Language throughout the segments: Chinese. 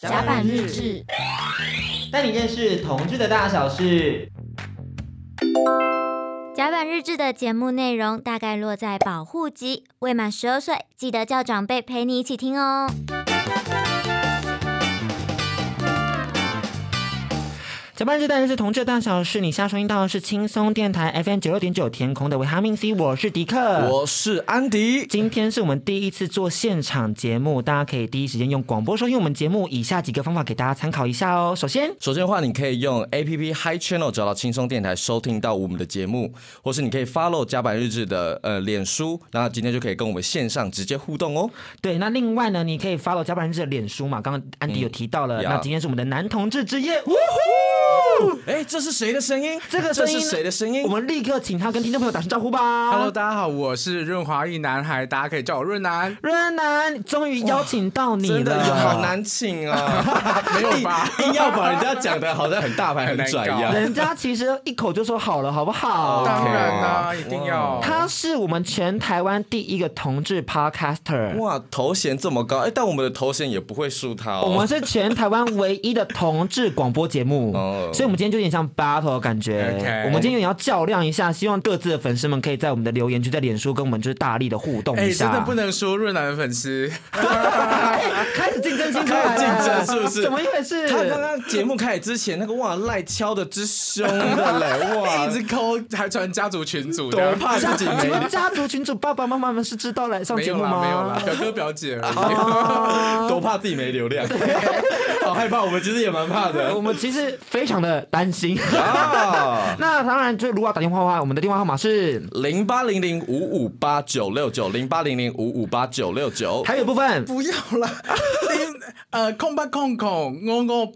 甲板日志，带你认识同志的大小事。甲板日志的节目内容大概落在保护级，未满十二岁记得叫长辈陪你一起听哦。甲板日志，带你认识同志大小事。你现在收听到的是轻松电台 FM 九六点九天空的维他命 C，我是迪克，我是安迪。今天是我们第一次做现场节目，大家可以第一时间用广播收听我们节目。以下几个方法给大家参考一下哦。首先，首先的话，你可以用 APP Hi Channel 找到轻松电台收听到我们的节目，或是你可以 follow 甲板日志的呃脸书，那今天就可以跟我们线上直接互动哦。对，那另外呢，你可以 follow 甲板日志的脸书嘛，刚刚安迪有提到了，嗯、那今天是我们的男同志之夜。哎，这是谁的声音？这个声音是谁的声音？我们立刻请他跟听众朋友打声招呼吧。Hello，大家好，我是润滑一男孩，大家可以叫我润男。润南，终于邀请到你了，真的好难请啊！没有吧？硬要把人家讲的好像很大牌、很拽一样。人家其实一口就说好了，好不好？当然啦，一定要。他是我们全台湾第一个同志 Podcaster。哇，头衔这么高，哎，但我们的头衔也不会输他。我们是全台湾唯一的同志广播节目，所以我们今天就有点像 battle 的感觉。我们今天也要较量一下，希望各自的粉丝们可以在我们的留言区、在脸书跟我们就是大力的互动一下。真的不能说润南的粉丝开始竞争心态，竞争是不是？怎么一回事？他刚刚节目开始之前，那个哇赖敲的之凶的嘞，哇，一直抠，还传家族群组，多怕自己没。家族群组爸爸妈妈们是知道来上节目吗？没有啦，表哥表姐而已，多怕自己没流量，好害怕。我们其实也蛮怕的，我们其实非常的担心。那当然，就如果要打电话的话，我们的电话号码是零八零零五五八九六九零八零零五五八九六九。还有部分不要了，呃，空八空空，我我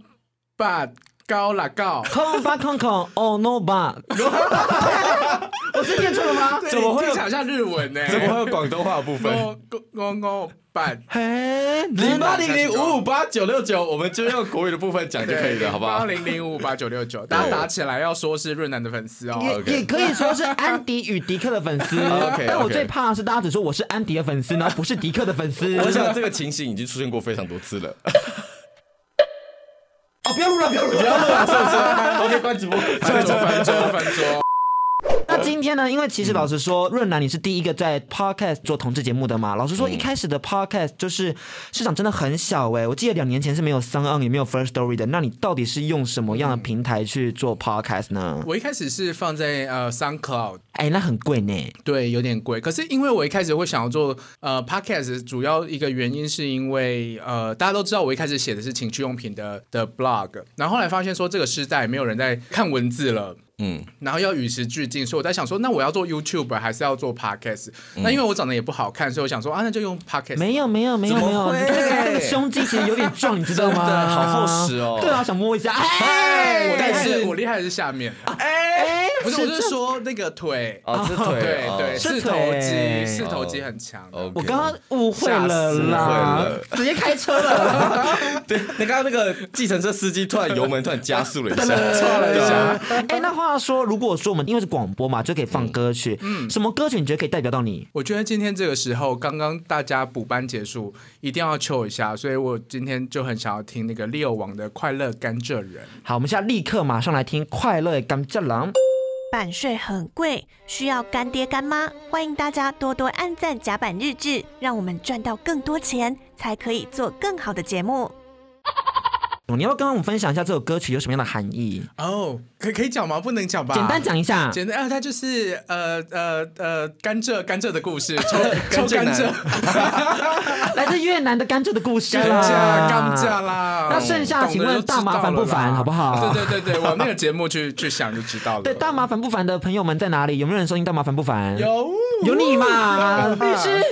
八高啦高，空八空空，哦 no 八。我是念错了吗？怎么会有像日文呢？怎么会有广东话的部分？我我我零八零零五五八九六九，我们就用国语的部分讲就可以了，好不好？八零零五五八九六九，大家打起来要说是润南的粉丝哦，也也可以说是安迪与迪克的粉丝。但我最怕的是大家只说我是安迪的粉丝，然后不是迪克的粉丝。我想这个情形已经出现过非常多次了。哦，不要录了，不要录了，不要录了，是不是？OK，关直播，翻桌，翻桌，翻桌。那今天呢？因为其实老实说，润南你是第一个在 podcast 做同志节目的嘛。老实说，一开始的 podcast 就是市场真的很小哎。我记得两年前是没有 SoundOn 也没有 First Story 的。那你到底是用什么样的平台去做 podcast 呢？我一开始是放在呃 SoundCloud，哎，那很贵呢。对，有点贵。可是因为我一开始会想要做呃 podcast，主要一个原因是因为呃大家都知道我一开始写的是情趣用品的的 blog，然后后来发现说这个时代没有人在看文字了。嗯，然后要与时俱进，所以我在想说，那我要做 YouTube 还是要做 Podcast？、嗯、那因为我长得也不好看，所以我想说啊，那就用 Podcast。没有没有没有没有，那个胸肌其实有点壮，你知道吗？好厚实哦。对啊，想摸一下。哎，但是我厉害的是下面。哎，不是，我是说那个腿啊，是腿，对对，是头肌，四头肌很强。我刚刚误会了啦，直接开车了。对，你刚刚那个计程车司机突然油门突然加速了一下，错了一下。哎，那话。他说：“如果说我们因为是广播嘛，就可以放歌曲。嗯，什么歌曲你觉得可以代表到你？我觉得今天这个时候，刚刚大家补班结束，一定要求一下，所以我今天就很想要听那个 Leo 王的《快乐甘蔗人》。好，我们现在立刻马上来听《快乐甘蔗人》。版税很贵，需要干爹干妈，欢迎大家多多按赞甲板日志，让我们赚到更多钱，才可以做更好的节目。”你要不要跟我们分享一下这首歌曲有什么样的含义？哦，oh, 可以可以讲吗？不能讲吧？简单讲一下。简单啊，它就是呃呃呃甘蔗甘蔗的故事，抽甘蔗，来自越南的甘蔗的故事。甘蔗甘蔗啦。那剩下请问大麻烦不烦，好不好？对对对对，往那个节目去去想就知道了。对，大麻烦不烦的朋友们在哪里？有没有人收听大麻烦不烦？有，有你嘛？律师。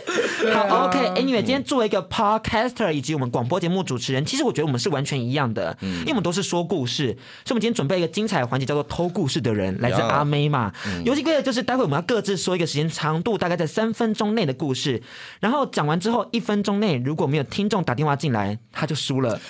好，OK，Anyway，今天作为一个 Podcaster 以及我们广播节目主持人，其实我觉得我们是完全一样的。嗯，因为我们都是说故事，所以我们今天准备一个精彩的环节，叫做偷故事的人，来自阿妹嘛。游戏规则就是待会我们要各自说一个时间长度大概在三分钟内的故事，然后讲完之后一分钟内如果没有听众打电话进来，他就输了。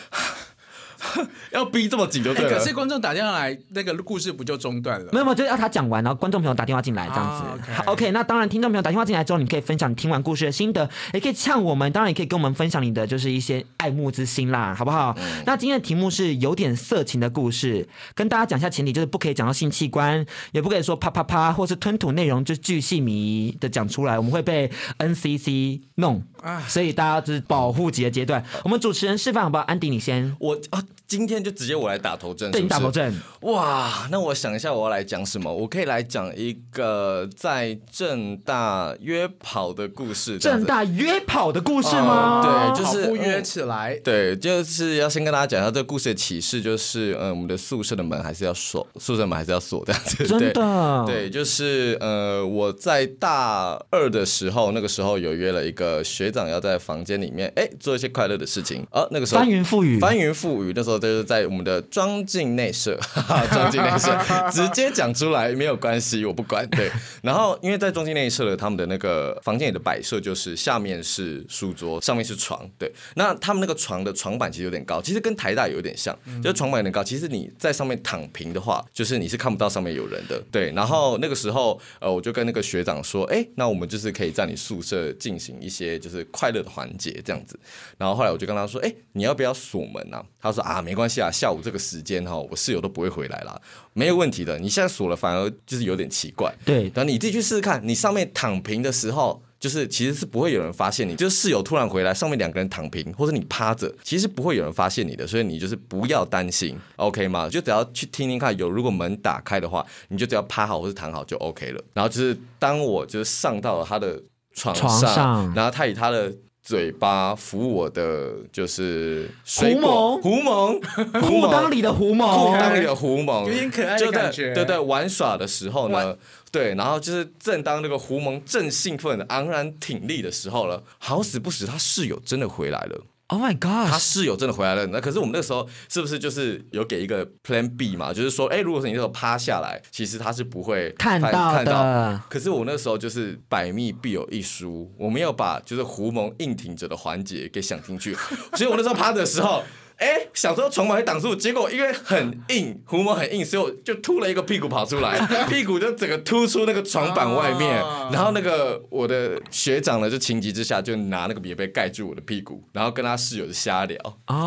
要逼这么紧就对了。可是观众打电话来，那个故事不就中断了？没有没有，就是要他讲完，然后观众朋友打电话进来这样子。啊 okay 好，OK，那当然听众朋友打电话进来之后，你可以分享你听完故事的心得，也可以呛我们，当然也可以跟我们分享你的就是一些爱慕之心啦，好不好？嗯、那今天的题目是有点色情的故事，跟大家讲一下前提，就是不可以讲到性器官，也不可以说啪啪啪，或是吞吐内容就巨细靡的讲出来，我们会被 NCC 弄。所以大家就是保护级的阶段。我们主持人示范好不好？安迪，你先。我啊，今天就直接我来打头阵。对，你打头阵。哇，那我想一下，我要来讲什么？我可以来讲一个在正大约跑的故事。正大约跑的故事吗？呃、对，就是不约起来、嗯。对，就是要先跟大家讲一下这个故事的启示，就是嗯，我们的宿舍的门还是要锁，宿舍门还是要锁这样子。真的。对，就是呃，我在大二的时候，那个时候有约了一个学。长要在房间里面哎做一些快乐的事情啊，那个时候翻云覆雨，翻云覆雨，那时候就是在我们的庄敬内舍，庄敬内舍 直接讲出来没有关系，我不管。对，然后因为在庄敬内舍的他们的那个房间里的摆设就是下面是书桌，上面是床。对，那他们那个床的床板其实有点高，其实跟台大有点像，就是床板有点高。其实你在上面躺平的话，就是你是看不到上面有人的。对，然后那个时候呃，我就跟那个学长说，哎，那我们就是可以在你宿舍进行一些就是。快乐的环节这样子，然后后来我就跟他说：“哎，你要不要锁门啊？”他说：“啊，没关系啊，下午这个时间哈，我室友都不会回来啦，没有问题的。你现在锁了，反而就是有点奇怪。对，然后你自己去试试看，你上面躺平的时候，就是其实是不会有人发现你，就是室友突然回来，上面两个人躺平，或者你趴着，其实不会有人发现你的，所以你就是不要担心，OK 吗？就只要去听听看，有如果门打开的话，你就只要趴好或是躺好就 OK 了。然后就是当我就是上到了他的。床上，床上，然后他以他的嘴巴抚我的就是水果，狐獴，裤裆里的狐獴，裤裆里的狐獴，有点可爱的感觉。对对，玩耍的时候呢，对，然后就是正当那个狐獴正兴奋的昂然挺立的时候了，好死不死，他室友真的回来了。Oh my god！他室友真的回来了，那可是我们那时候是不是就是有给一个 Plan B 嘛？就是说，哎，如果是你那时候趴下来，其实他是不会看到的。看到。可是我那时候就是百密必有一疏，我没有把就是胡蒙硬挺着的环节给想进去，所以我那时候趴的时候。哎，想说床板会挡住，结果因为很硬，狐獴很硬，所以我就突了一个屁股跑出来，屁股就整个突出那个床板外面。然后那个我的学长呢，就情急之下就拿那个棉被盖住我的屁股，然后跟他室友就瞎聊，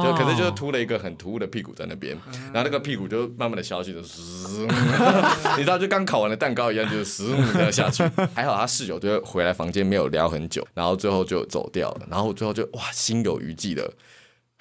就可是就是突了一个很突兀的屁股在那边，然后那个屁股就慢慢的消失，就嘶，你知道就刚烤完的蛋糕一样，就是嘶这样下去。还好他室友就回来房间没有聊很久，然后最后就走掉了，然后最后就哇心有余悸的。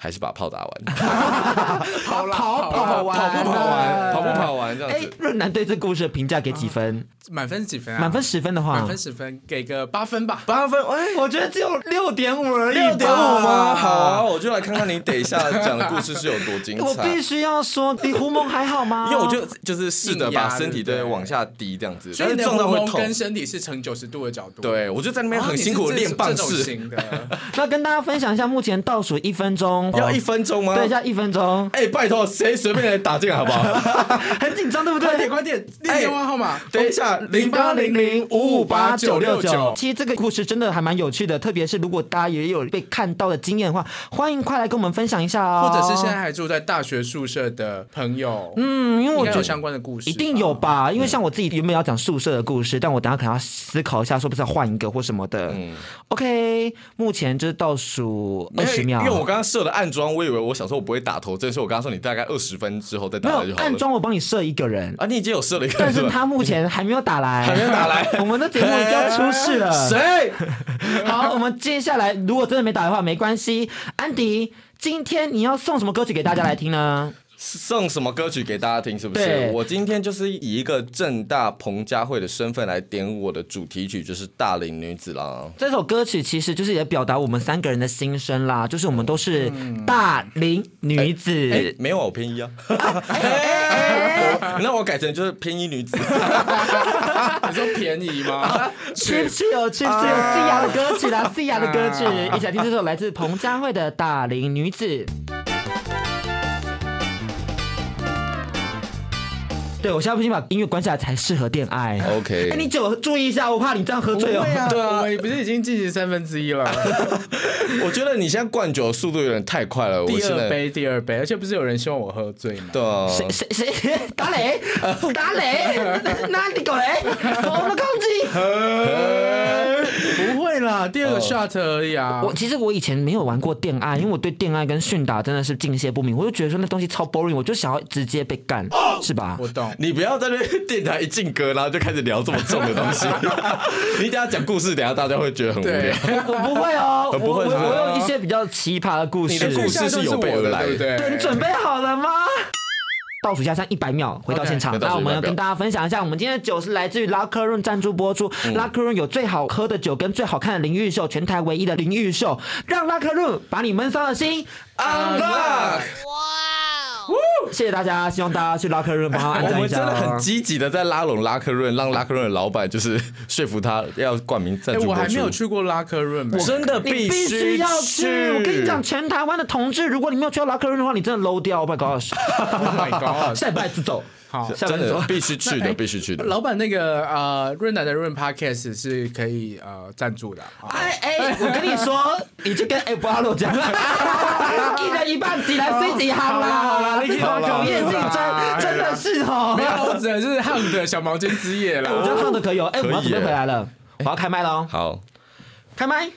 还是把炮打完，跑跑跑完，跑不跑完，跑不跑完这样子。哎润南对这故事的评价给几分？满分是几分啊？满分十分的话，满分十分给个八分吧。八分，哎，我觉得只有六点五而已。六点五吗？好啊，我就来看看你等一下讲的故事是有多精彩。我必须要说，你狐獴还好吗？因为我就就是试着把身体对往下低这样子，所以撞到会痛。跟身体是呈九十度的角度。对，我就在那边很辛苦的练棒式。那跟大家分享一下，目前倒数一分钟，要一分钟吗？等一下一分钟。哎，拜托，谁随便来打进来好不好？很紧张，对不对？快点，快点，电话号码。等一下，零八零。零五五八九六九，其实这个故事真的还蛮有趣的，特别是如果大家也有被看到的经验的话，欢迎快来跟我们分享一下哦。或者是现在还住在大学宿舍的朋友，嗯，因为我觉得有相关的故事，一定有吧？因为像我自己原本要讲宿舍的故事，但我等下可能要思考一下，说不是要换一个或什么的。嗯，OK，目前就是倒数二十秒，因为我刚刚设了暗装，我以为我想说我不会打头，这是我刚刚说你大概二十分之后再打来就好了。暗装我帮你设一个人啊，你已经有设了一个人，但是他目前还没有打来，还没有打来，我们的节目要出事了。谁？好，我们接下来如果真的没打的话，没关系。安迪，今天你要送什么歌曲给大家来听呢？送什么歌曲给大家听？是不是？我今天就是以一个正大彭佳慧的身份来点我的主题曲，就是《大龄女子》啦。这首歌曲其实就是也表达我们三个人的心声啦，就是我们都是大龄女子。嗯欸欸、没有我偏一啊。那我改成就是偏一女子。你说便宜吗？去去有去去有 Sia 的歌曲啦，Sia 的歌曲，一起来听这首来自彭佳慧的《大龄女子》。对，我现在不行把音乐关下来才适合恋爱。OK 哎，你酒注意一下，我怕你这样喝醉哦。啊，对啊我们不是已经进行三分之一了？我觉得你现在灌酒的速度有点太快了。第二，杯，第二杯，而且不是有人希望我喝醉吗？对啊，谁谁谁打雷？打雷？哪里搞雷？我们攻击。不会啦，第二个 shot 而已啊。我其实我以前没有玩过电爱，因为我对电爱跟训打真的是敬谢不明，我就觉得说那东西超 boring，我就想要直接被干，是吧？我懂。你不要在那边电台一进歌，然后就开始聊这么重的东西。你等下讲故事，等下大家会觉得很无聊。我不会哦，我 我不会我有一些比较奇葩的故事。你的故事是有备而来对不对？对，你准备好了吗？倒数下三一百秒，回到现场。那我们要倒数100秒跟大家分享一下，我们今天的酒是来自于 Locker Room 赞助播出。Locker Room 有最好喝的酒跟最好看的淋浴秀，全台唯一的淋浴秀，让 Locker Room 把你闷骚的心 unlock。谢谢大家，希望大家去 Locker Room 帮他按我赞一下我。们真的很积极的在拉拢拉克润，让拉克润的老板就是说服他要冠名赞哎，助。我还没有去过拉克润，我真的必须须要去！我跟你讲，全台湾的同志，如果你没有去到 Locker Room 的话，你真的 low 掉。Oh my gosh！，Oh my god！下礼拜就走。好，真。的必须去的，必须去的。老板那个呃润南的润 Podcast 是可以呃赞助的啊。哎哎，我跟你说，你就跟哎布拉洛讲，一人一半，几来随几行啦。好啦，这种酒业竞争真的是哦。没有，我指的是汉的小毛巾之夜啦。我觉得唱的可以哦。哎，我们要准备回来了，我要开麦喽，好，开麦。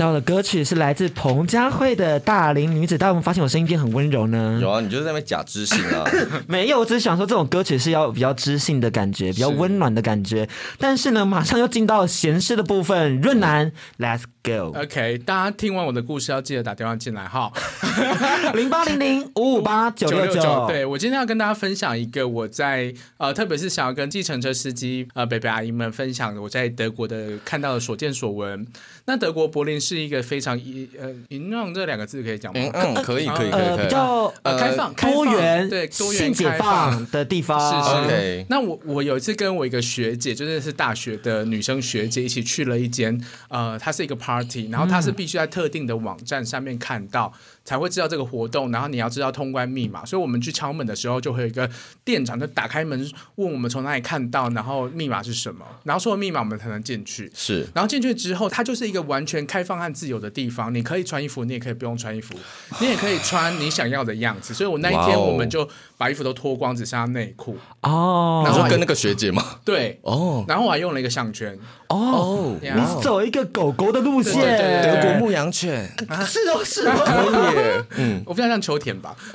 听到的歌曲是来自彭佳慧的《大龄女子》，大家有没有发现我声音变很温柔呢？有啊，你就是在那边假知性啊。没有，我只是想说这种歌曲是要比较知性的感觉，比较温暖的感觉。但是呢，马上又进到闲适的部分，润楠，Let's go，OK，大家听完我的故事要记得打电话进来哈。零八零零五五八九六九，对我今天要跟大家分享一个我在呃，特别是想要跟计程车司机呃，北北阿姨们分享的我在德国的看到的所见所闻。那德国柏林是一个非常淫呃淫让这两个字可以讲吗？嗯嗯，可以可以可以呃，可以。比较呃开放开放多元，对多元性解开放放的地方，是是 OK 那我我有一次跟我一个学姐，就是是大学的女生学姐，一起去了一间呃，它是一个 party，然后它是必须在特定的网站上面看到。才会知道这个活动，然后你要知道通关密码，所以我们去敲门的时候，就会有一个店长就打开门问我们从哪里看到，然后密码是什么，然后说了密码我们才能进去。是。然后进去之后，它就是一个完全开放和自由的地方，你可以穿衣服，你也可以不用穿衣服，你也可以穿你想要的样子。所以我那一天我们就把衣服都脱光，只剩下内裤。哦，然后跟那个学姐吗？对，哦。然后我还用了一个项圈。哦，你是走一个狗狗的路线，德国牧羊犬是哦是哦，可以，嗯，我非常像秋田吧，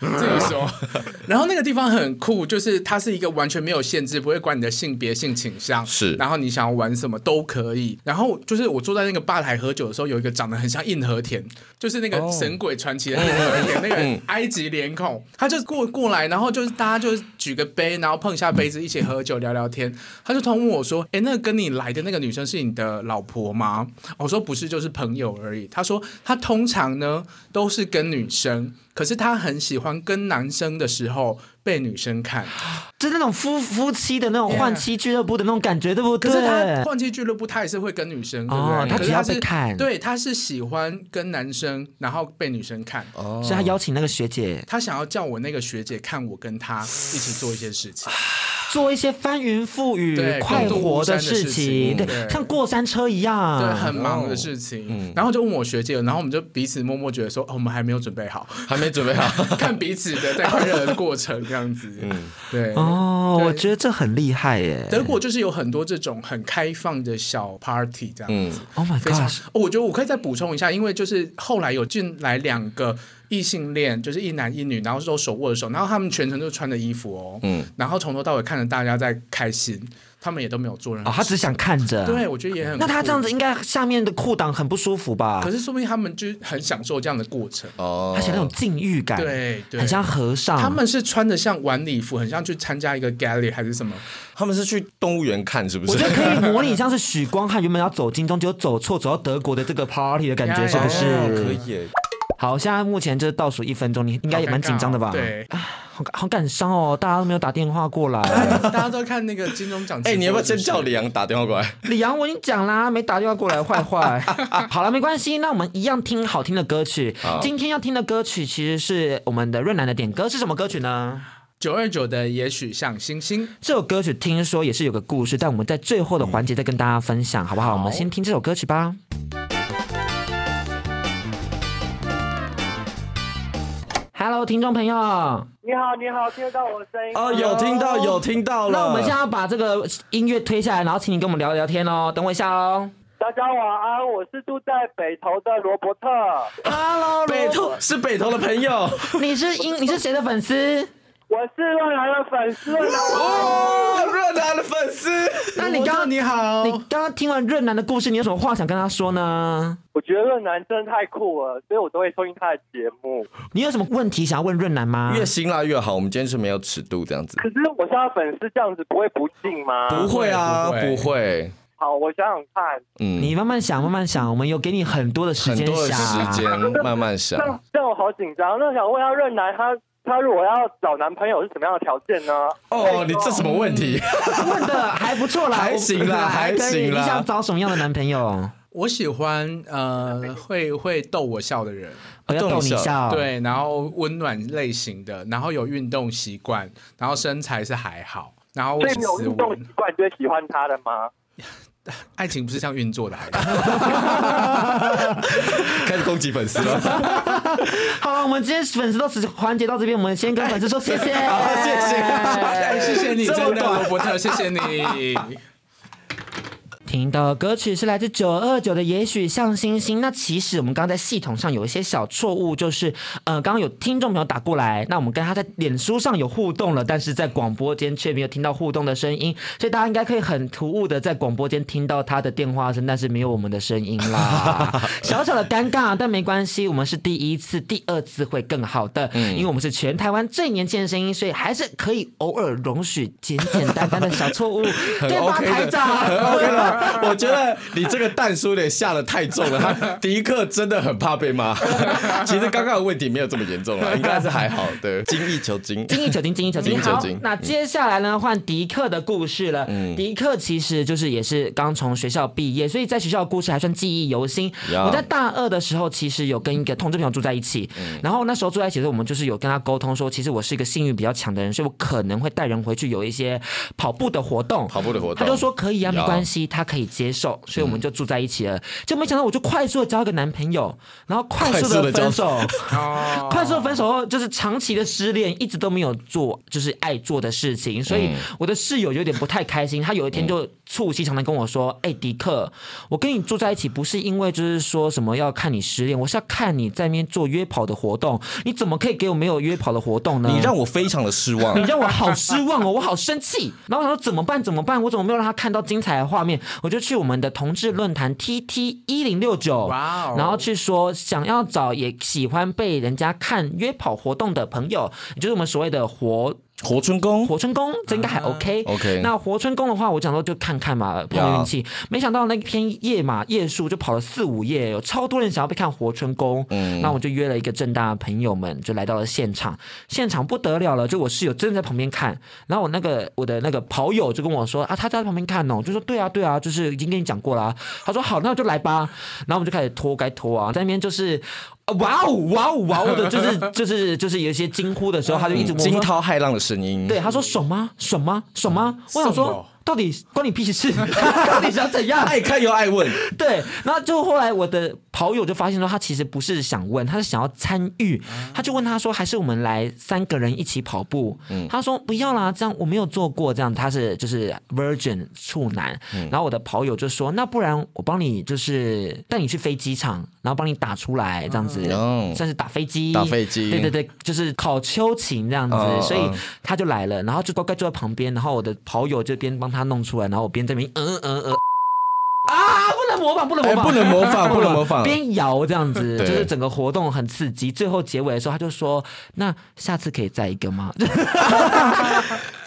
自己说。然后那个地方很酷，就是它是一个完全没有限制，不会管你的性别、性倾向，是然后你想要玩什么都可以。然后就是我坐在那个吧台喝酒的时候，有一个长得很像硬和田，就是那个《神鬼传奇》的硬和田，那个埃及脸孔，他就过过来，然后就是大家就举个杯，然后碰一下杯子，一起喝酒聊聊天。他就突然问我说：“哎，那个跟你来的那个女生是你的老婆吗？”我说：“不是，就是朋友而已。”他说：“他通常呢都是跟女生，可是他很喜欢跟男生的时候被女生看。就是那种夫夫妻的那种换妻俱乐部的那种感觉，对不对？可是他换妻俱乐部，他也是会跟女生，对不对？哦他只要可是看对，他是喜欢跟男生，然后被女生看。哦所以他邀请那个学姐他想要叫我那个学姐看我跟他一起做一些事情。做一些翻云覆雨、快活的事情对，像过山车一样，对，很忙的事情，然后就问我学姐，然后我们就彼此默默觉得说，哦，我们还没有准备好，还没准备好，看彼此的在快乐的过程 这样子。嗯，对。哦，我觉得这很厉害耶。德国就是有很多这种很开放的小 party 这样子。Oh my 非常 gosh，哦我觉得我可以再补充一下，因为就是后来有进来两个异性恋，就是一男一女，然后都手握着手，然后他们全程都穿着衣服哦，嗯，然后从头到尾看着大家在开心，他们也都没有做任何哦，事。他只想看着。对，我觉得也很。那他这样子，应该下面的裤裆很不舒服吧可？是说不定他们就很享受这样的过程。哦，他想那种禁欲感，对对，很像和尚。他们是穿的像晚礼服，很像去参加一个 galley 还是什么？他们是去动物园看是不是？我觉得可以模拟像是许光汉原本要走金钟，结果走错，走到德国的这个 party 的感觉，呀是不哦是？可以耶，好，现在目前就是倒数一分钟，你应该也蛮紧张的吧？对，好好感伤哦，大家都没有打电话过来。大家都看那个金钟奖。哎，你要不要先叫李？阳打电话过来？李阳，我已经讲啦，没打电话过来，坏坏。好了，没关系，那我们一样听好听的歌曲。今天要听的歌曲其实是我们的润南的点歌，是什么歌曲呢？九二九的也许像星星这首歌曲听说也是有个故事，但我们在最后的环节再跟大家分享，好不好？好，我们先听这首歌曲吧。Hello，听众朋友，你好，你好，听得到我的声音？哦，有听到，有听到了。那我们现在要把这个音乐推下来，然后请你跟我们聊聊天哦。等我一下哦。大家晚安，我是住在北投的罗伯特。Hello，北投是北投的朋友。你是音，你是谁的粉丝？我是润南的粉丝。哦，润南的粉丝。那你刚刚你好，你刚刚听完润南的故事，你有什么话想跟他说呢？我觉得润南真的太酷了，所以我都会收听他的节目。你有什么问题想要问润南吗？越辛辣越好，我们今天是没有尺度这样子。可是我是他粉丝，这样子不会不敬吗？不会啊，不会。好，我想想看。嗯，你慢慢想，慢慢想，我们有给你很多的时间很多的时间慢慢想。这样我好紧张。那想问一下润南，他他如果要找男朋友是什么样的条件呢？哦，你这什么问题？问的还不错啦，还行啦，还行啦。你想找什么样的男朋友？我喜欢呃，会会逗我笑的人，我要逗你笑。对，然后温暖类型的，然后有运动习惯，然后身材是还好，然后所以有运动习惯就会喜欢他的吗？爱情不是像运作的孩子，开始攻击粉丝了。好了，我们今天粉丝到此环节到这边，我们先跟粉丝说谢谢，好，谢谢，哎，谢谢你，真的罗伯特，谢谢你。听到的歌曲是来自九二九的《也许像星星》。那其实我们刚刚在系统上有一些小错误，就是呃，刚刚有听众朋友打过来，那我们跟他在脸书上有互动了，但是在广播间却没有听到互动的声音，所以大家应该可以很突兀的在广播间听到他的电话声，但是没有我们的声音啦，小小的尴尬，但没关系，我们是第一次，第二次会更好的，嗯，因为我们是全台湾最年轻的声音，所以还是可以偶尔容许简简单单的小错误，对吧，台长？我觉得你这个蛋叔有点下的太重了，他 迪克真的很怕被骂。其实刚刚的问题没有这么严重了，应该是还好的。精益求精，精益求精，精益求精。好，那接下来呢，换迪克的故事了。嗯，迪克其实就是也是刚从学校毕业，所以在学校的故事还算记忆犹新。我在大二的时候，其实有跟一个同志朋友住在一起，然后那时候住在一起的时候，我们就是有跟他沟通说，其实我是一个性欲比较强的人，所以我可能会带人回去有一些跑步的活动。跑步的活动，他就说可以啊，没关系，他可以接受，所以我们就住在一起了。就没想到我就快速的交一个男朋友，然后快速的分手，快速的分手后就是长期的失恋，一直都没有做就是爱做的事情，所以我的室友有点不太开心。他有一天就促膝长谈跟我说：“哎，迪克，我跟你住在一起不是因为就是说什么要看你失恋，我是要看你在那边做约跑的活动，你怎么可以给我没有约跑的活动呢？你让我非常的失望，你让我好失望哦，我好生气。然后我想说怎么办？怎么办？我怎么没有让他看到精彩的画面？我就去我们的同志论坛 T T 一零六九，然后去说想要找也喜欢被人家看约跑活动的朋友，也就是我们所谓的活。活春宫，活春宫，这应该还 OK。OK，那活春宫的话，我讲说就看看嘛，碰运气。没想到那天夜嘛，夜数就跑了四五夜，有超多人想要被看活春宫。嗯，那我就约了一个正大的朋友们，就来到了现场。现场不得了了，就我室友真的在旁边看。然后我那个我的那个跑友就跟我说啊，他在旁边看哦，就说对啊对啊，就是已经跟你讲过了。他说好，那我就来吧。然后我们就开始拖，该拖啊，在那边就是。哇哦哇哦哇哦的，就是 就是就是有一些惊呼的时候，他就一直惊涛骇浪的声音。对，他说爽吗？爽吗？爽吗？我想说。到底关你屁事？到底想怎样？爱看又爱问。对，然后就后来我的跑友就发现说，他其实不是想问，他是想要参与。他就问他说，还是我们来三个人一起跑步？嗯，他说不要啦，这样我没有做过，这样他是就是 virgin 处男。然后我的跑友就说，那不然我帮你就是带你去飞机场，然后帮你打出来，这样子，算是打飞机。打飞机。对对对，就是考秋瑾这样子，所以他就来了，然后就乖乖坐在旁边，然后我的跑友这边帮他。他弄出来，然后我边这边嗯嗯嗯啊，不能模仿，不能模仿，不能模仿，不能模仿，边摇这样子，就是整个活动很刺激。最后结尾的时候，他就说：“那下次可以再一个吗？”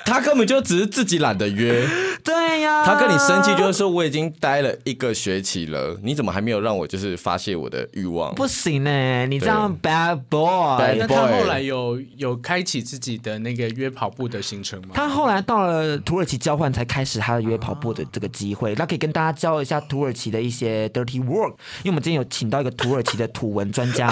他根本就只是自己懒得约。对呀，他跟你生气就是说，我已经待了一个学期了，你怎么还没有让我就是发泄我的欲望？不行呢，你这样 bad boy。那他后来有有开启自己的那个约跑步的行程吗？他后来到了土耳其交换，才开始他的约跑步的这个机会。那可以跟大家教一下土耳其的一些 dirty work，因为我们今天有请到一个土耳其的土文专家。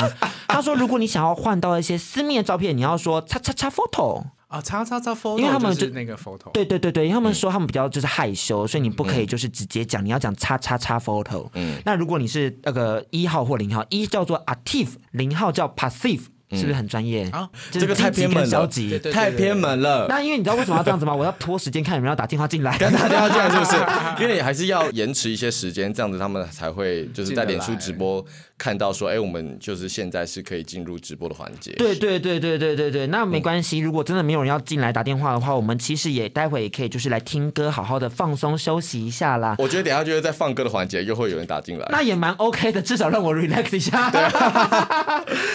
他说，如果你想要换到一些私密的照片，你要说叉叉叉 photo。啊，叉叉叉 photo，因为他们就是那个 photo，对对对对，因为他们说他们比较就是害羞，所以你不可以就是直接讲，你要讲叉叉叉 photo。嗯，那如果你是那个一号或零号，一叫做 active，零号叫 passive。是不是很专业啊？这个太偏门了，太偏门了。那因为你知道为什么要这样子吗？我要拖时间看有没有打电话进来，跟打电话进来是不是？因为还是要延迟一些时间，这样子他们才会就是在脸书直播 看到说，哎，我们就是现在是可以进入直播的环节。对对对对对对对，那没关系。如果真的没有人要进来打电话的话，我们其实也待会也可以就是来听歌，好好的放松休息一下啦。我觉得等下就是在放歌的环节又会有人打进来，那也蛮 OK 的，至少让我 relax 一下。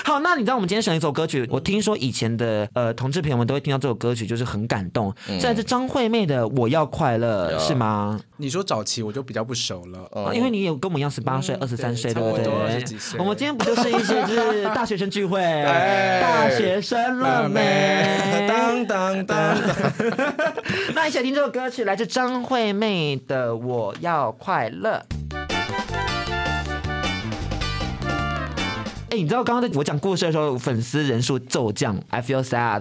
好，那你知道我们今天选一首歌曲，我。听说以前的呃同志朋友们都会听到这首歌曲，就是很感动。现在是张惠妹的《我要快乐》，是吗？你说早期我就比较不熟了，因为你有跟我们一样十八岁、二十三岁，对不对？我们今天不就是一些就是 大学生聚会？大学生了没？当当当。那一起来听这首歌曲，来自张惠妹的《我要快乐》。哎，你知道刚刚在我讲故事的时候，粉丝人数骤降，I feel sad。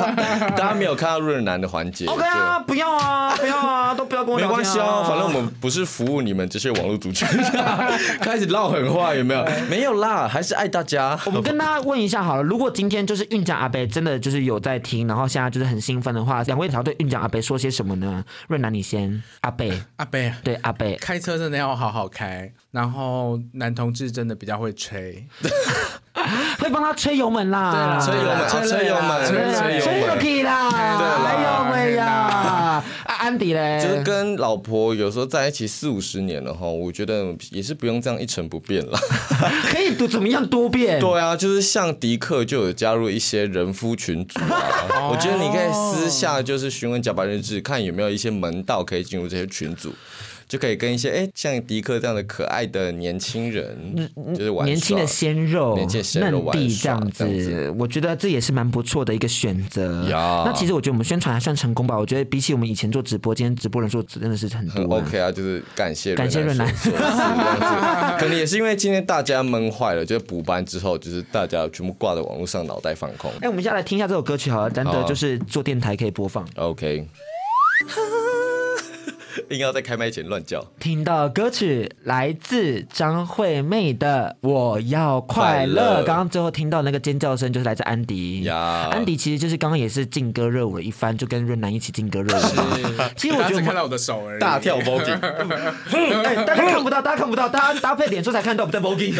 大家没有看到润男的环节。OK 啊，不要啊，不要啊，都不要跟我讲。没关系啊，反正我们不是服务你们这些网络族群。开始唠狠话有没有？没有啦，还是爱大家。我们跟大家问一下好了，如果今天就是运将阿北真的就是有在听，然后现在就是很兴奋的话，两位想要对运将阿北说些什么呢？润男，你先。阿北，阿北，对阿北，开车真的要好好开，然后男同志真的比较会吹。会帮他吹油门啦，对啦，吹油门，吹油门，吹油门啦，哎呦喂呀？啊，安迪嘞，就是跟老婆有时候在一起四五十年了哈，我觉得也是不用这样一成不变了，可以多怎么样多变？对啊，就是像迪克就有加入一些人夫群组啊，我觉得你可以私下就是询问甲板日志，看有没有一些门道可以进入这些群组。就可以跟一些哎，像迪克这样的可爱的年轻人，就是玩年轻的鲜肉、年轻鲜肉嫩弟这样子，我觉得这也是蛮不错的一个选择。那其实我觉得我们宣传还算成功吧。我觉得比起我们以前做直播，今天直播人数真的是很多。OK 啊，就是感谢感谢润南。可能也是因为今天大家闷坏了，就是补班之后，就是大家全部挂在网络上，脑袋放空。哎，我们现在来听一下这首歌曲好了，难得就是做电台可以播放。OK。硬要在开麦前乱叫。听到歌曲来自张惠妹的《我要快乐》，刚刚最后听到那个尖叫声就是来自安迪。呀，安迪其实就是刚刚也是劲歌热舞了一番，就跟润南一起劲歌热舞。其实我觉得看到我的手而已，大跳 voguing。哎，大家看不到，大家看不到，大家搭配脸书才看到我们在 voguing。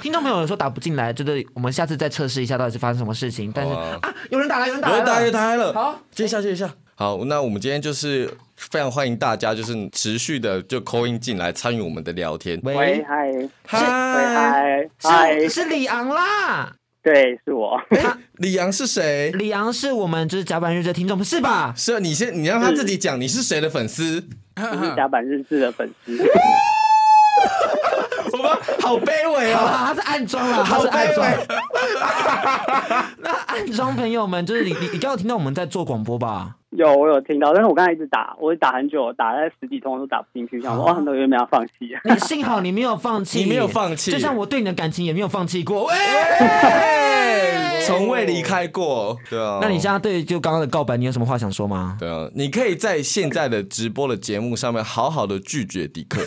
听众朋友说打不进来，就是我们下次再测试一下到底是发生什么事情。但是啊，有人打来，有人打来，有人打来，打来了。好，接一下，接一下。好，那我们今天就是。非常欢迎大家，就是持续的就 call in 进来参与我们的聊天。喂，嗨，嗨，嗨，是是李昂啦，对，是我。李昂是谁？李昂是我们就是甲板日志的听众，是吧？是，你先，你让他自己讲，你是谁的粉丝？是甲板日志的粉丝。我们好卑微哦！他是暗装啊，他是暗装。那暗装朋友们，就是你，你，你刚有听到我们在做广播吧？有，我有听到，但是我刚才一直打，我打很久，打了十几通都打不进去，想说哇，很多人没有放弃。你幸好你没有放弃，你没有放弃，就像我对你的感情也没有放弃过，从未离开过。对啊，那你现在对就刚刚的告白，你有什么话想说吗？对啊，你可以在现在的直播的节目上面好好的拒绝迪克。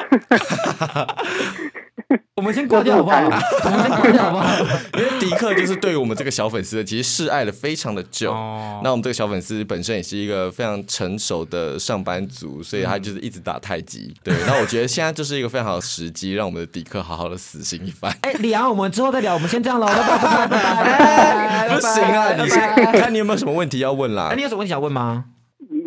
我们先挂掉好不好？我们先挂掉好不好？因为迪克就是对于我们这个小粉丝，其实示爱了非常的久。哦、那我们这个小粉丝本身也是一个非常成熟的上班族，所以他就是一直打太极。对，那我觉得现在就是一个非常好的时机，让我们的迪克好好的死心一番。哎，李昂，我们之后再聊，我们先这样了，拜拜拜拜。不行啊，你先看你有没有什么问题要问啦？哎，你有什么问题想问吗？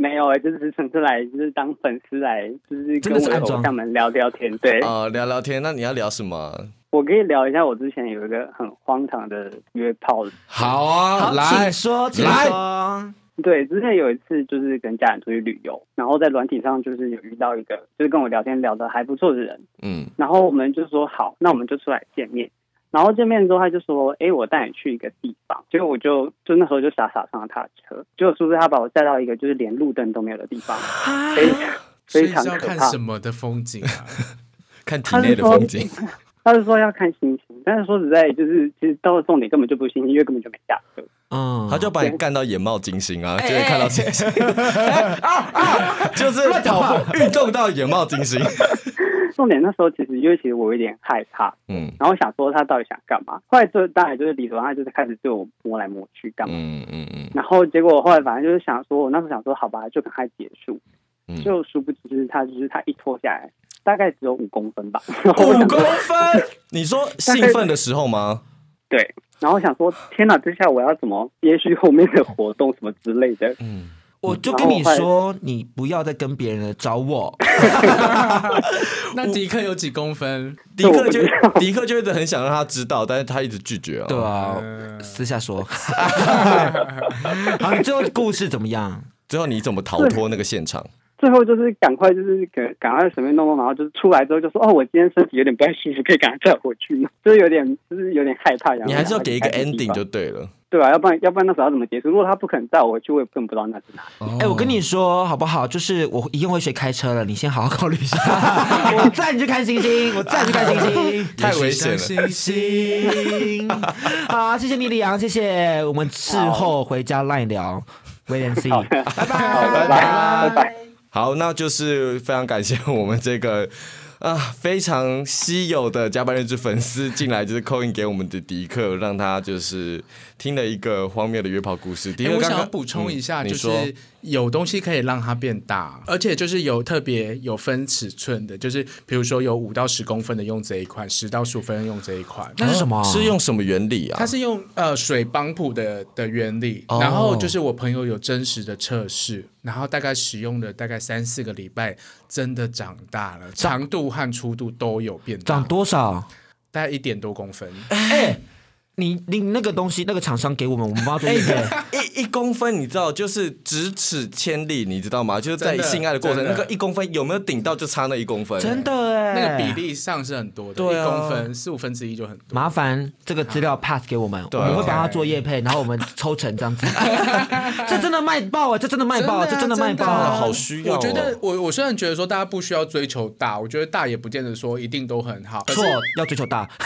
没有哎，就是纯粹来，就是当粉丝来，就是跟我的偶像们聊聊天，对。啊、呃，聊聊天，那你要聊什么？我可以聊一下，我之前有一个很荒唐的约炮。好啊，好来请说，请说。来对，之前有一次就是跟家人出去旅游，然后在软体上就是有遇到一个，就是跟我聊天聊得还不错的人，嗯，然后我们就说好，那我们就出来见面。然后见面之后，他就说：“哎，我带你去一个地方。”结果我就就那时候就傻傻上了他的车，结果是不是他把我带到一个就是连路灯都没有的地方？非常非常可怕。看什么的风景啊？看体内的风景。他是说要看星星，但是说实在，就是其实到了重点根本就不是星星，因为根本就没下车。嗯，他就把你干到眼冒金星啊，就会看到星星。啊啊！就是跑步运动到眼冒金星。重点那时候其实因为其实我有点害怕，嗯，然后想说他到底想干嘛。后来就当然就是理所当然就是开始对我摸来摸去干嘛，嗯嗯嗯。然后结果后来反正就是想说，我那时候想说好吧，就赶快结束。就殊不知就是他就是他一脱下来，大概只有五公分吧。五公分？你说兴奋的时候吗？对。然后想说天哪，这下我要怎么接续后面的活动什么之类的？嗯。我就跟你说，你不要再跟别人了，找我。那迪克有几公分？迪克就迪克就一直很想让他知道，但是他一直拒绝啊。对啊，私下说。好，你最后故事怎么样？最后你怎么逃脱那个现场？最后就是赶快就是赶赶快随便弄弄，然后就是出来之后就说哦，我今天身体有点不太舒服，可以赶快再回去吗？就是有点就是有点害怕。你还是要给一个 ending 就对了。对啊，要不然要不然那时候要怎么结束？如果他不肯带我回去，我也更不知道那是哪里。哎，我跟你说好不好？就是我一定会学开车了，你先好好考虑一下。我载你去看星星，我载你去看星星，太危险了。星星，好，谢谢你，李阳，谢谢。我们事后回家 line 聊，wait and see，拜拜，拜拜，拜拜。好，那就是非常感谢我们这个。啊，非常稀有的加班日志粉丝进来，就是 call in 给我们的迪克，让他就是听了一个荒谬的约炮故事。迪克我想要补充一下，嗯、就是有东西可以让它变大，而且就是有特别有分尺寸的，就是比如说有五到十公分的用这一款，十到十五分用这一款。那是什么？是用什么原理啊？它是用呃水帮浦的的原理，哦、然后就是我朋友有真实的测试。然后大概使用了大概三四个礼拜，真的长大了，长度和粗度都有变大。长多少？大概一点多公分。哎。你你那个东西，那个厂商给我们，我们帮他做一个 一一公分，你知道，就是咫尺千里，你知道吗？就是在性爱的过程，那个一公分有没有顶到，就差那一公分。真的哎，那个比例上是很多的，一公分四五分之一就很多。麻烦这个资料 pass 给我们，我们会帮他做业配，然后我们抽成这样子。这真的卖爆啊！这真的卖爆，这真的卖爆，好需要。我觉得我我虽然觉得说大家不需要追求大，我觉得大也不见得说一定都很好。错，要追求大。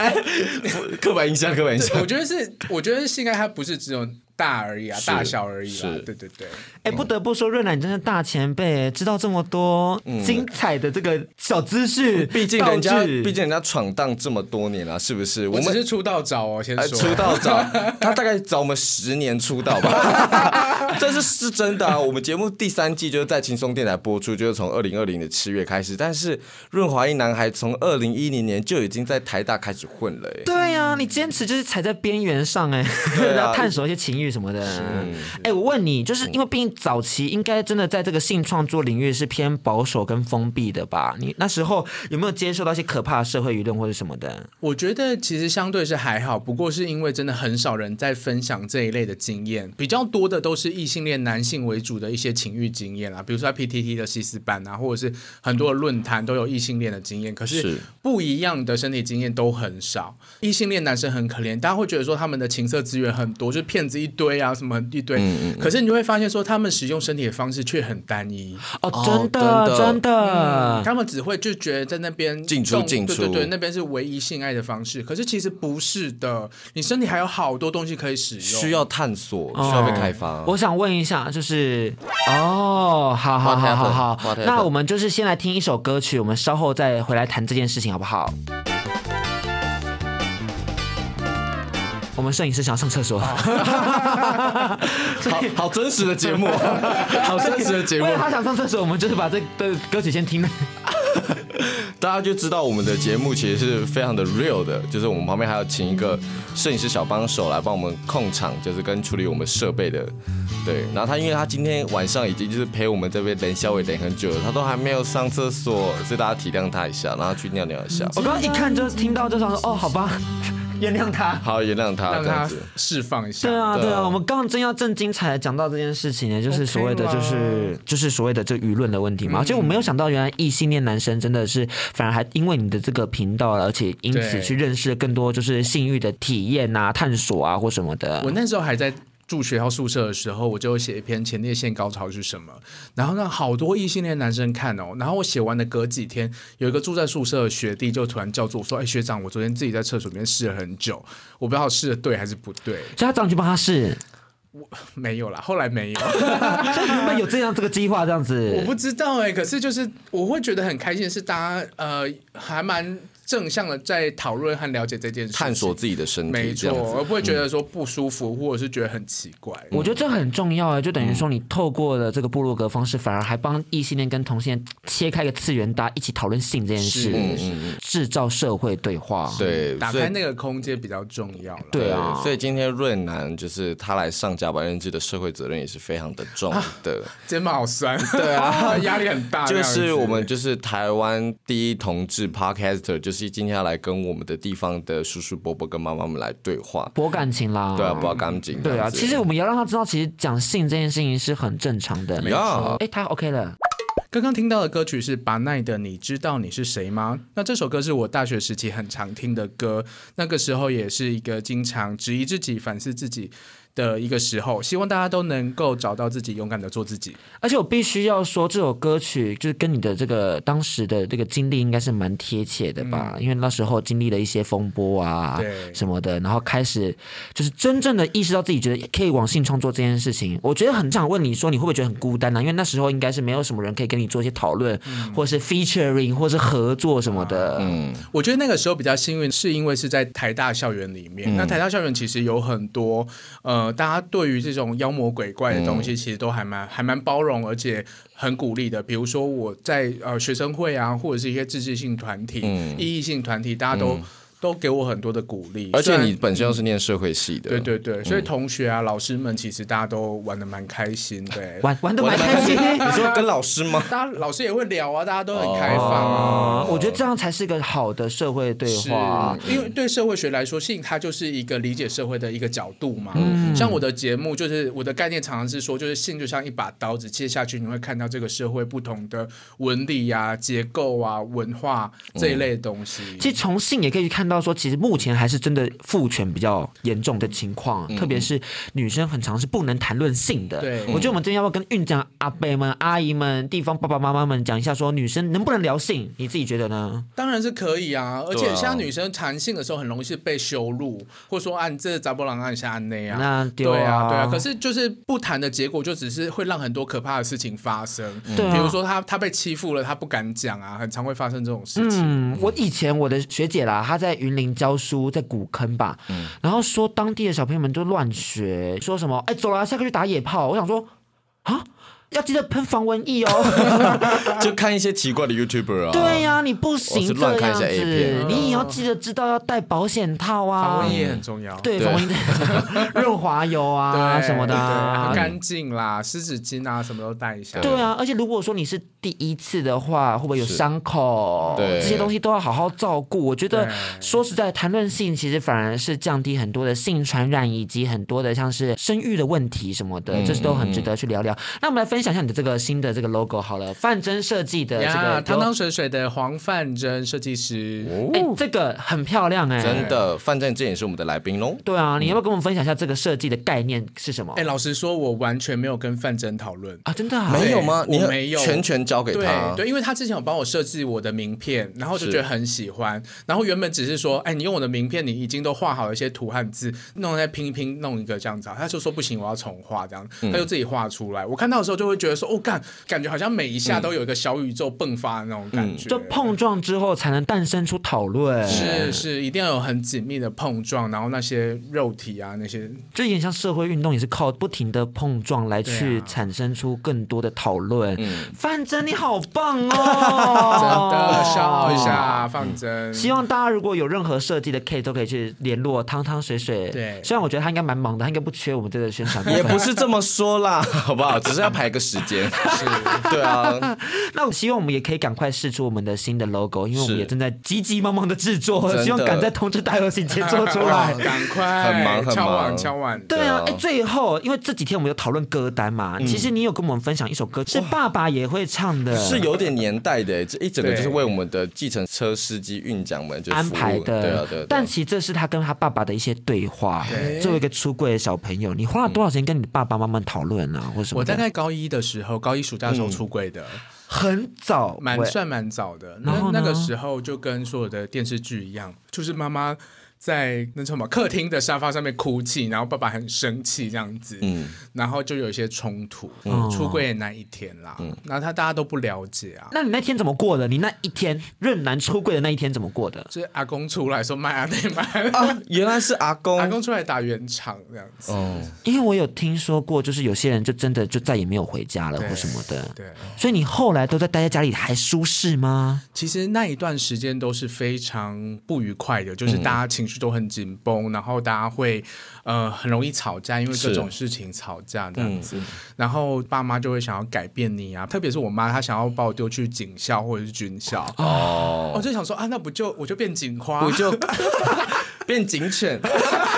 刻板印象，刻板印象。我觉得是，我觉得性爱它不是只有大而已啊，大小而已啊。对对对。哎，不得不说，润男你真是大前辈，知道这么多精彩的这个小资讯。毕竟人家，毕竟人家闯荡这么多年了，是不是？我们是出道早哦，先说。出道早，他大概早我们十年出道吧。这是是真的啊！我们节目第三季就是在轻松电台播出，就是从二零二零的七月开始。但是润滑一男孩从二零一零年就已经在台大开始混了。对呀，你坚持就是踩在边缘上哎，要探索一些情欲什么的。哎，我问你，就是因为毕竟早期应该真的在这个性创作领域是偏保守跟封闭的吧？你那时候有没有接受到一些可怕的社会舆论或者什么的？我觉得其实相对是还好，不过是因为真的很少人在分享这一类的经验，比较多的都是异性恋男性为主的一些情欲经验啦，比如说在 PTT 的西斯版啊，或者是很多的论坛都有异性恋的经验，可是不一样的身体经验都很少。异性恋男生很可怜，大家会觉得说他们的情色资源很多，就是骗子一堆啊，什么一堆。嗯嗯，可是你就会发现说，他们使用身体的方式却很单一。哦，真的，真的，他们只会就觉得在那边进出进出，对对对，那边是唯一性爱的方式。可是其实不是的，你身体还有好多东西可以使用，需要探索，需要被开发。我想问一下，就是哦，好好好好好，那我们就是先来听一首歌曲，我们稍后再回来谈这件事情，好不好？我们摄影师想要上厕所，好好真实的节目，好真实的节目。他想上厕所，我们就是把这的歌曲先听了，大家就知道我们的节目其实是非常的 real 的，就是我们旁边还要请一个摄影师小帮手来帮我们控场，就是跟处理我们设备的。对，然后他因为他今天晚上已经就是陪我们这边等消委等很久了，他都还没有上厕所，所以大家体谅他一下，然后去尿尿一下。我刚刚一看就听到就想说，哦，好吧。原谅他，好，原谅他，让他释放一下。对啊，对啊，我们刚刚真要正精彩的讲到这件事情呢，就是所谓的，就是就是所谓的这舆论的问题嘛。而且我没有想到，原来异性恋男生真的是反而还因为你的这个频道，而且因此去认识更多就是性欲的体验啊、探索啊或什么的。我那时候还在。住学校宿舍的时候，我就写一篇前列腺高潮是什么，然后让好多异性恋男生看哦。然后我写完的隔几天，有一个住在宿舍的学弟就突然叫住我说：“哎，学长，我昨天自己在厕所里面试了很久，我不知道试的对还是不对。”所以他找你去帮他试？我没有啦，后来没有。有这样这个计划这样子？我不知道哎、欸，可是就是我会觉得很开心是大家呃还蛮。正向的在讨论和了解这件事，探索自己的身体，没错，而不会觉得说不舒服，嗯、或者是觉得很奇怪。我觉得这很重要啊，就等于说你透过了这个部落格方式，反而还帮异性恋跟同性恋切开个次元，大家一起讨论性这件事，制造社会对话，对，打开那个空间比较重要。对啊，所以今天润南就是他来上甲板认知的社会责任也是非常的重的，啊、肩膀好酸，对啊，压力很大。就是我们就是台湾第一同志 Podcaster，就是。今天要来跟我们的地方的叔叔伯伯跟妈妈们来对话，博感情啦，对啊，博感情，对啊。其实我们要让他知道，其实讲性这件事情是很正常的。没错，哎，他 OK 了。刚刚听到的歌曲是巴奈的《你知道你是谁吗》？那这首歌是我大学时期很常听的歌，那个时候也是一个经常质疑自己、反思自己。的一个时候，希望大家都能够找到自己，勇敢的做自己。而且我必须要说，这首歌曲就是跟你的这个当时的这个经历应该是蛮贴切的吧？嗯、因为那时候经历了一些风波啊，对什么的，然后开始就是真正的意识到自己觉得可以往性创作这件事情。我觉得很想问你说，你会不会觉得很孤单呢、啊？因为那时候应该是没有什么人可以跟你做一些讨论，嗯、或是 featuring，或是合作什么的。嗯，我觉得那个时候比较幸运，是因为是在台大校园里面。嗯、那台大校园其实有很多呃。大家对于这种妖魔鬼怪的东西，其实都还蛮还蛮包容，而且很鼓励的。比如说我在呃学生会啊，或者是一些自治性团体、意义性团体，大家都。都给我很多的鼓励，而且你本身又是念社会系的，对对对，所以同学啊、老师们其实大家都玩的蛮开心，对，玩玩的蛮开心。你说跟老师吗？大家老师也会聊啊，大家都很开放啊。我觉得这样才是一个好的社会对话，因为对社会学来说，性它就是一个理解社会的一个角度嘛。像我的节目，就是我的概念常常是说，就是性就像一把刀子，切下去你会看到这个社会不同的纹理呀、结构啊、文化这一类的东西。其实从性也可以看到说，其实目前。还是真的父权比较严重的情况，嗯、特别是女生很常是不能谈论性的。对，我觉得我们今天要不要跟孕讲阿伯们、阿姨们、地方爸爸妈妈们讲一下，说女生能不能聊性？你自己觉得呢？当然是可以啊，而且像女生谈性的时候，很容易是被羞辱，或者说按这杂波浪按下按那样。那对啊，对啊，对啊。可是就是不谈的结果，就只是会让很多可怕的事情发生。对、啊，比如说他他被欺负了，他不敢讲啊，很常会发生这种事情。嗯，我以前我的学姐啦，她在云林教书。在古坑吧，嗯、然后说当地的小朋友们都乱学，说什么哎，走了，下课去打野炮。我想说啊。要记得喷防蚊液哦，就看一些奇怪的 YouTuber 啊。对呀，你不行这样子，你也要记得知道要戴保险套啊。防蚊液很重要，对，防蚊液、润滑油啊什么的，干净啦，湿纸巾啊什么都带一下。对啊，而且如果说你是第一次的话，会不会有伤口？对，这些东西都要好好照顾。我觉得说实在，谈论性其实反而是降低很多的性传染以及很多的像是生育的问题什么的，这是都很值得去聊聊。那我们来分。分享一下你的这个新的这个 logo 好了，范真设计的这个汤汤水水的黄范真设计师，哎、哦欸，这个很漂亮哎、欸，真的，范真这也是我们的来宾喽。对啊，你要不要跟我们分享一下这个设计的概念是什么？哎、欸，老实说，我完全没有跟范真讨论啊，真的、啊、没有吗？我没有，全权交给他对。对，因为他之前有帮我设计我的名片，然后就觉得很喜欢，然后原本只是说，哎、欸，你用我的名片，你已经都画好了一些图和字，弄再拼一拼，弄一个这样子，他就说不行，我要重画这样，他就自己画出来。嗯、我看到的时候就会觉得说，哦，干。感觉好像每一下都有一个小宇宙迸发的那种感觉，就碰撞之后才能诞生出讨论。是是，一定要有很紧密的碰撞，然后那些肉体啊，那些就有点像社会运动，也是靠不停的碰撞来去产生出更多的讨论。范真你好棒哦，真的，骄傲一下，放真。希望大家如果有任何设计的 case 都可以去联络汤汤水水。对，虽然我觉得他应该蛮忙的，他应该不缺我们这个宣传。也不是 这么说啦，好不好？只是要排个时间。是，对啊。那我希望我们也可以赶快试出我们的新的 logo，因为我们也正在急急忙忙的制作，希望赶在通知大游行前做出来。赶快，很忙很忙，敲碗敲碗。对啊，哎，最后因为这几天我们有讨论歌单嘛，其实你有跟我们分享一首歌，是爸爸也会唱样的，是有点年代的，这一整个就是为我们的计程车司机、运将们就安排的。对啊，对。但其实这是他跟他爸爸的一些对话。作为一个出柜的小朋友，你花了多少钱跟你爸爸妈妈讨论呢？或什么？我大概高一的时候，高一暑假的时候出柜的，很早，蛮算蛮早的。那那个时候就跟所有的电视剧一样，就是妈妈。在那什么客厅的沙发上面哭泣，然后爸爸很生气这样子，嗯，然后就有一些冲突，嗯，出柜的那一天啦，嗯，然后他大家都不了解啊。那你那天怎么过的？你那一天润男出柜的那一天怎么过的？就是阿公出来说卖啊，对卖啊，原来是阿公，阿公出来打圆场这样子。哦，因为我有听说过，就是有些人就真的就再也没有回家了或什么的。对，所以你后来都在待在家里还舒适吗？其实那一段时间都是非常不愉快的，就是大家情绪都很紧绷，然后大家会呃很容易吵架，因为各种事情吵架这样子。嗯、然后爸妈就会想要改变你啊，特别是我妈，她想要把我丢去警校或者是军校。哦，我就想说啊，那不就我就变警花，我就变警犬。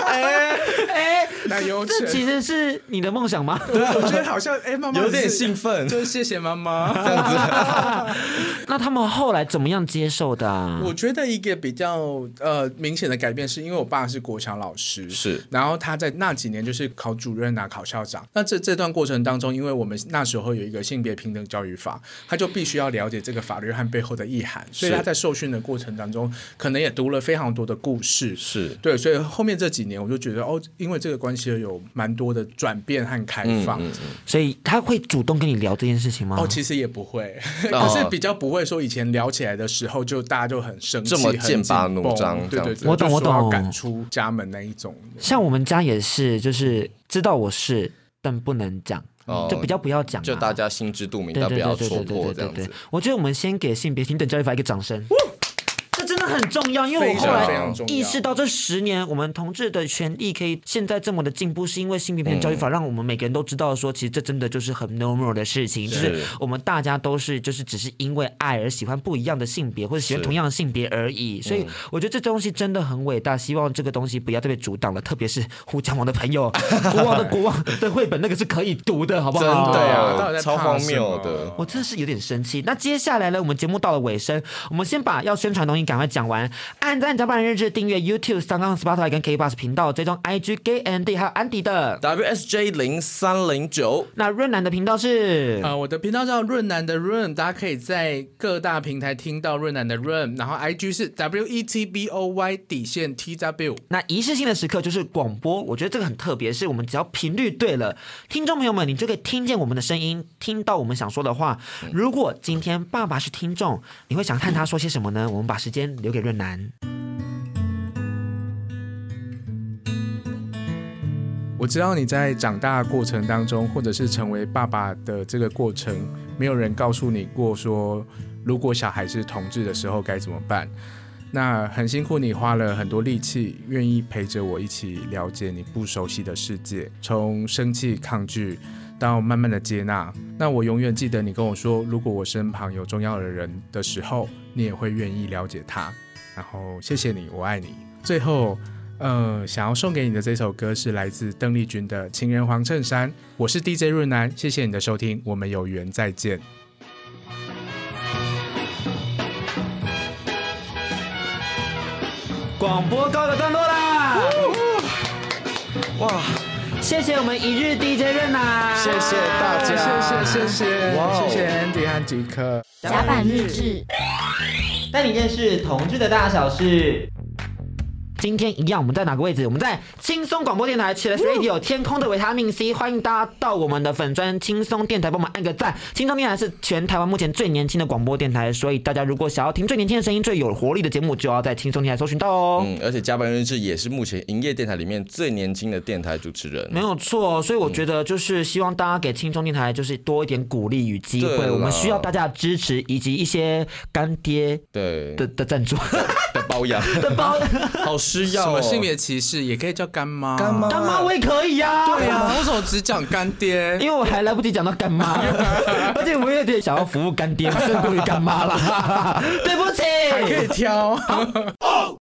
哎 哎，那有这其实是你的梦想吗？对，我觉得好像哎，妈妈有点兴奋，就是谢谢妈妈这样子。那他们后来怎么样接受的啊？我觉得一个比较呃明显的改变，是因为我爸是国强老师，是，然后他在那几年就是考主任啊，考校长。那这这段过程当中，因为我们那时候有一个性别平等教育法，他就必须要了解这个法律和背后的意涵，所以他在受训的过程当中，可能也读了非常多的故事，是对，所以后面这几年我就觉得哦，因为这个关系有蛮多的转变和开放，嗯嗯嗯，所以他会主动跟你聊这件事情吗？哦，其实也不会，可是比较不会说以前聊起来的时候就大家就很生气，这么剑拔弩张，对对对，我懂我懂，要赶出家门那一种。像我们家也是，就是知道我是，但不能讲，哦、就比较不要讲，就大家心知肚明，但不要戳破这样子。我觉得我们先给性别平等教育法一个掌声。真的很重要，因为我后来意识到这十年我们同志的权利可以现在这么的进步，是因为性别平等教育法让我们每个人都知道说，其实这真的就是很 normal 的事情，就是我们大家都是就是只是因为爱而喜欢不一样的性别或者喜欢同样的性别而已。所以我觉得这东西真的很伟大，希望这个东西不要再被阻挡了。特别是胡强王的朋友，国王的国王的绘本那个是可以读的，好不好？对啊，超荒谬的，我真的是有点生气。那接下来呢，我们节目到了尾声，我们先把要宣传东西赶快讲完。按赞甲板日志，订阅 YouTube、SoundOn、Spotify 跟 KKBOX 频道，追踪 IG Gay Andy 还有安迪的 WSJ 零三零九。那润南的频道是呃，我的频道叫润南的润，大家可以在各大平台听到润南的润。然后 IG 是 WETBOY 底线 TW。那仪式性的时刻就是广播，我觉得这个很特别，是我们只要频率对了，听众朋友们，你就可以听见我们的声音，听到我们想说的话。如果今天爸爸是听众，你会想看他说些什么呢？我们把时间留给润男。我知道你在长大过程当中，或者是成为爸爸的这个过程，没有人告诉你过说，如果小孩是同志的时候该怎么办。那很辛苦，你花了很多力气，愿意陪着我一起了解你不熟悉的世界，从生气、抗拒到慢慢的接纳。那我永远记得你跟我说，如果我身旁有重要的人的时候，你也会愿意了解他。然后谢谢你，我爱你。最后，呃，想要送给你的这首歌是来自邓丽君的《情人黄衬衫》。我是 DJ 润南，谢谢你的收听，我们有缘再见。广播告个段落啦！哇，谢谢我们一日 DJ 润啊，谢谢大家，谢谢谢谢，谢谢 Andy 和吉克。甲板日志。带你认识同志的大小事。今天一样，我们在哪个位置？我们在轻松广播电台，Chillus Radio 天空的维他命 C，欢迎大家到我们的粉砖轻松电台，帮忙按个赞。轻松电台是全台湾目前最年轻的广播电台，所以大家如果想要听最年轻的声音、最有活力的节目，就要在轻松电台搜寻到哦。嗯，而且加班日志也是目前营业电台里面最年轻的电台主持人，没有错。所以我觉得就是希望大家给轻松电台就是多一点鼓励与机会，我们需要大家的支持以及一些干爹对的的赞助 的包养 的包，好。需要什么性别歧视也可以叫干妈，干妈干妈我也可以呀。对呀，为什么只讲干爹？因为我还来不及讲到干妈，而且我有点想要服务干爹，胜过于干妈了。对不起，还可以挑。